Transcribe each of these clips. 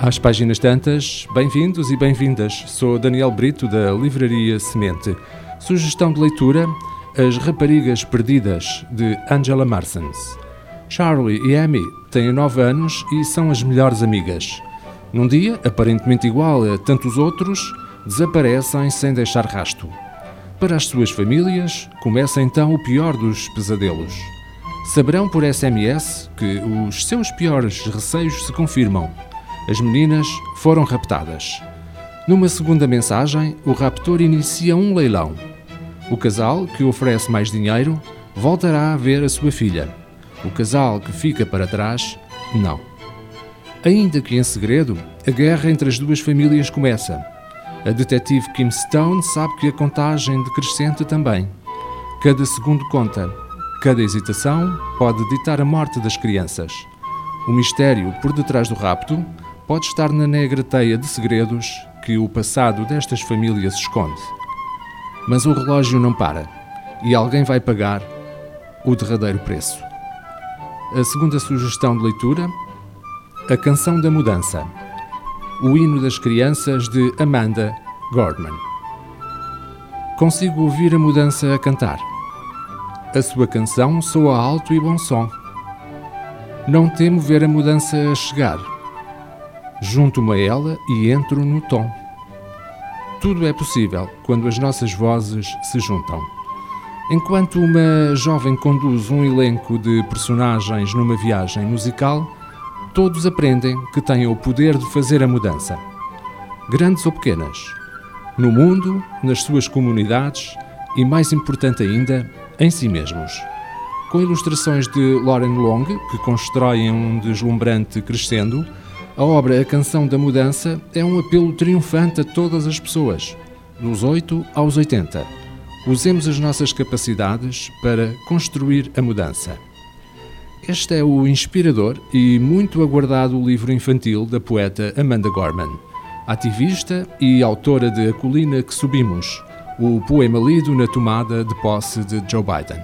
Às páginas tantas, bem-vindos e bem-vindas. Sou Daniel Brito da Livraria Semente. Sugestão de leitura: As Raparigas Perdidas, de Angela Marsons. Charlie e Amy têm 9 anos e são as melhores amigas. Num dia, aparentemente igual a tantos outros, desaparecem sem deixar rasto. Para as suas famílias, começa então o pior dos pesadelos. Saberão por SMS que os seus piores receios se confirmam. As meninas foram raptadas. Numa segunda mensagem, o raptor inicia um leilão. O casal, que oferece mais dinheiro, voltará a ver a sua filha. O casal que fica para trás, não. Ainda que em segredo, a guerra entre as duas famílias começa. A detetive Kim Stone sabe que a contagem decrescente também. Cada segundo conta. Cada hesitação pode ditar a morte das crianças. O mistério por detrás do rapto pode estar na negra teia de segredos que o passado destas famílias esconde. Mas o relógio não para e alguém vai pagar o derradeiro preço. A segunda sugestão de leitura: A Canção da Mudança. O hino das crianças de Amanda Gordman. Consigo ouvir a mudança a cantar. A sua canção soa alto e bom som. Não temo ver a mudança a chegar junto-me a ela e entro no tom. Tudo é possível quando as nossas vozes se juntam. Enquanto uma jovem conduz um elenco de personagens numa viagem musical, todos aprendem que têm o poder de fazer a mudança. Grandes ou pequenas. No mundo, nas suas comunidades e, mais importante ainda, em si mesmos. Com ilustrações de Lauren Long, que constroem um deslumbrante crescendo, a obra A Canção da Mudança é um apelo triunfante a todas as pessoas, dos 8 aos 80. Usemos as nossas capacidades para construir a mudança. Este é o inspirador e muito aguardado livro infantil da poeta Amanda Gorman, ativista e autora de A Colina que Subimos, o poema lido na tomada de posse de Joe Biden.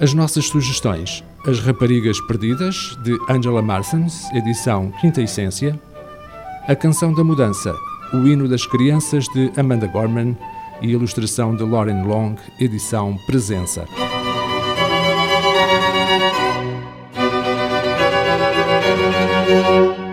As nossas sugestões as Raparigas Perdidas, de Angela Marsons, edição Quinta Essência. A Canção da Mudança, o hino das crianças, de Amanda Gorman e ilustração de Lauren Long, edição Presença. Música